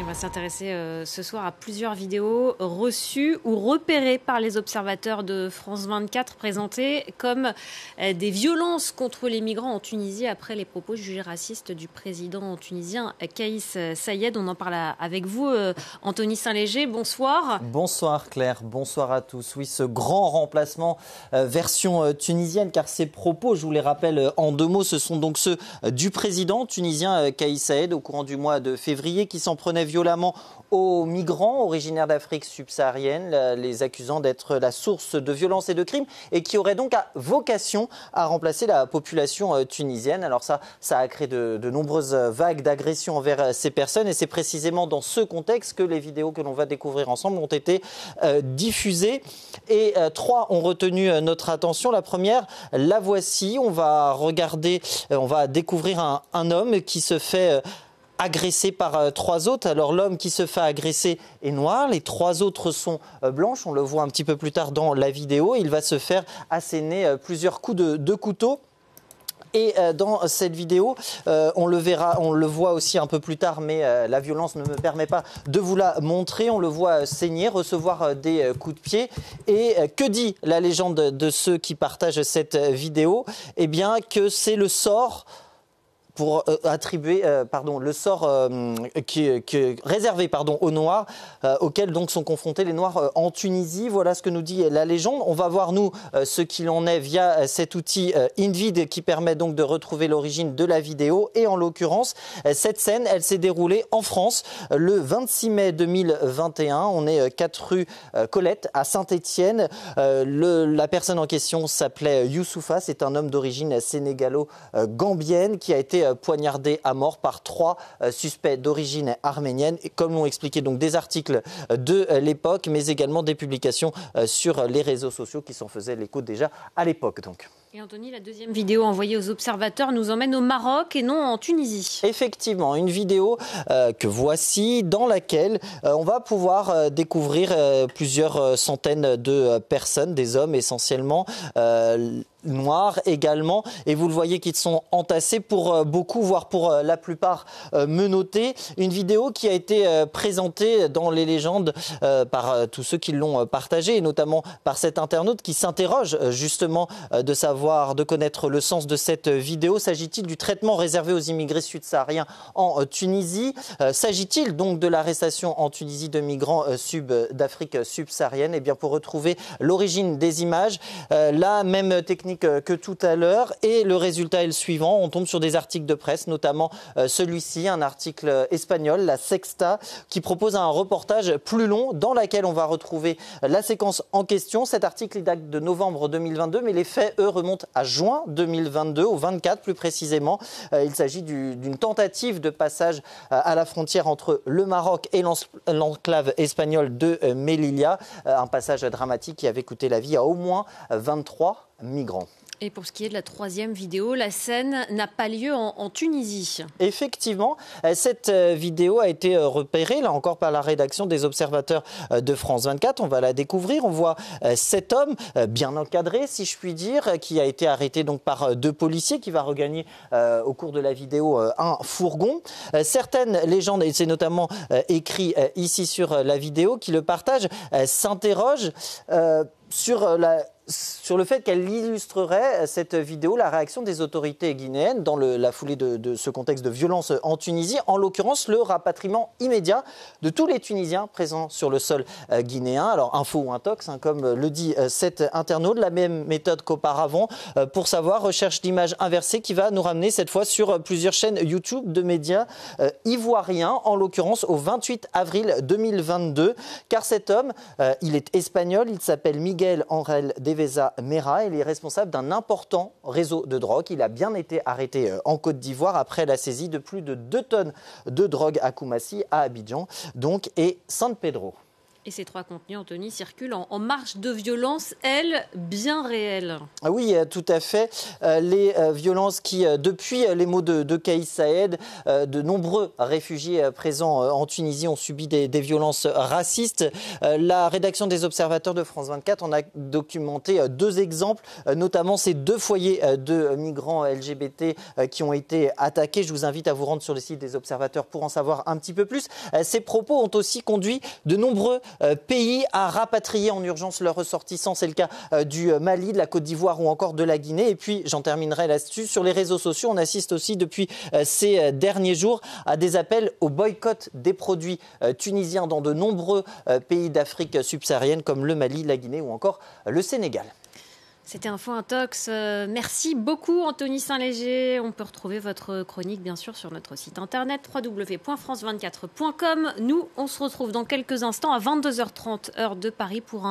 on va s'intéresser euh, ce soir à plusieurs vidéos reçues ou repérées par les observateurs de France 24, présentées comme euh, des violences contre les migrants en Tunisie après les propos jugés racistes du président tunisien Kaïs Sayed. On en parle avec vous, euh, Anthony Saint-Léger. Bonsoir. Bonsoir Claire, bonsoir à tous. Oui, ce grand remplacement version tunisienne, car ces propos, je vous les rappelle en deux mots, ce sont donc ceux du président tunisien Kaïs Sayed au courant du mois de février qui s'en prenait violemment aux migrants originaires d'Afrique subsaharienne, les accusant d'être la source de violences et de crimes, et qui aurait donc vocation à remplacer la population euh, tunisienne. Alors ça, ça a créé de, nombreuses vagues d'agressions envers euh, ces personnes, et c'est précisément dans ce contexte que les vidéos que l'on va découvrir ensemble ont été euh, diffusées. Et trois ont retenu notre attention. La première, la voici. On va regarder, on va découvrir un homme qui se fait agressé par euh, trois autres. Alors l'homme qui se fait agresser est noir, les trois autres sont euh, blanches. On le voit un petit peu plus tard dans la vidéo. Il va se faire asséner euh, plusieurs coups de, couteau. Et dans cette vidéo, on le verra, on le voit aussi un peu plus tard, mais la violence ne me permet pas de vous la montrer. On le voit saigner, recevoir des coups de pied. Et que dit la légende de ceux qui partagent cette vidéo? Eh bien, que c'est le sort pour euh, attribuer euh, pardon, le sort euh, qui, réservé pardon, aux Noirs, auxquels donc sont confrontés les Noirs en Tunisie. Voilà ce que nous dit la légende. On va voir, nous, ce qu'il en est via cet outil InVid qui permet donc de retrouver l'origine de la vidéo. Et en l'occurrence, cette scène, elle s'est déroulée en France le 26 mai 2021. On est 4 rue Colette à Saint-Étienne. La personne en question s'appelait Youssoufa. C'est un homme d'origine sénégalo-gambienne qui a été poignardé à mort par trois euh, suspects d'origine arménienne, comme l'ont expliqué donc des articles euh, de l'époque, mais également des publications sur les réseaux sociaux qui s'en faisaient l'écho déjà à l'époque. Donc. Et Anthony, la deuxième vidéo envoyée aux observateurs nous emmène au Maroc et non en Tunisie. Effectivement, une vidéo que voici dans laquelle on va pouvoir découvrir plusieurs centaines de personnes, des hommes essentiellement noirs également. Et vous le voyez qu'ils sont entassés pour euh, beaucoup, voire pour euh, la plupart euh, menottés. Une vidéo qui a été présentée dans les légendes par tous ceux qui l'ont partagée, et notamment par cet internaute qui s'interroge justement de savoir, de connaître le sens de cette vidéo. S'agit-il du traitement réservé aux immigrés sud-sahariens en Tunisie? S'agit-il donc de l'arrestation en Tunisie de migrants sub d'Afrique subsaharienne? Eh bien, pour retrouver l'origine des images, la même technique que tout à l'heure. Et le résultat est le suivant. On tombe sur des articles de presse, notamment euh, celui-ci, un article espagnol, la Sexta, qui propose un reportage plus long dans lequel on va retrouver la séquence en question. Cet article date de novembre 2022, mais les faits, eux, à juin 2022, au 24 plus précisément. Euh, il s'agit d'une tentative de passage euh, à la frontière entre le Maroc et l'enclave espagnole de Melilla. Un passage dramatique qui avait coûté la vie à au moins 23 migrants. Et pour ce qui est de la troisième vidéo, la scène n'a pas lieu en, Tunisie. Effectivement, euh, cette euh, vidéo a été euh, repérée, là encore, par la rédaction des observateurs de France 24. On va la découvrir. On voit cet homme, bien encadré, si je puis dire, qui a été arrêté donc par deux policiers, qui va regagner au cours de la vidéo un fourgon. Certaines légendes, et c'est notamment écrit ici sur la vidéo, qui le partagent, s'interrogent sur la sur le fait qu'elle illustrerait, euh, cette vidéo, la réaction des autorités guinéennes dans la foulée de, ce contexte de violence en Tunisie, en l'occurrence le rapatriement immédiat de tous les Tunisiens présents sur le sol euh, guinéen. Alors, info ou intox, hein, comme le dit euh, cet internaute, la même méthode qu'auparavant, pour savoir, recherche d'images inversées qui va nous ramener cette fois sur plusieurs chaînes YouTube de médias ivoiriens, en l'occurrence au 28 avril 2022, car cet homme, il est espagnol, il s'appelle Miguel Angel de Il est responsable d'un important réseau de drogue. Il a bien été arrêté euh, en Côte d'Ivoire après la saisie de plus de 2 tonnes de drogue à Koumassi, à Abidjan, donc, et San Pedro. Et ces trois contenus, Anthony, circulent en, marge de violences, elles, bien réelles. Ah oui, tout à fait. les violences qui, depuis les mots de, de Kaïs Saed, de nombreux réfugiés présents en Tunisie ont subi des, violences racistes. la rédaction des observateurs de France 24 en a documenté deux exemples, notamment ces deux foyers de migrants LGBT qui ont été attaqués. Je vous invite à vous rendre sur le site des observateurs pour en savoir un petit peu plus. Ces propos ont aussi conduit de nombreux euh, pays à rapatrier en urgence leurs ressortissants. C'est le cas euh, du Mali, de la Côte d'Ivoire ou encore de la Guinée. Et puis, j'en terminerai là-dessus. Sur les réseaux sociaux, on assiste aussi depuis euh, ces derniers jours à des appels au boycott des produits tunisiens dans de nombreux pays d'Afrique subsaharienne comme le Mali, la Guinée ou encore le Sénégal. C'était Info Intox. merci beaucoup Anthony Saint-Léger. On peut retrouver votre chronique bien sûr sur notre site internet www.france24.com. Nous, on se retrouve dans quelques instants à 22h30 heure de Paris pour un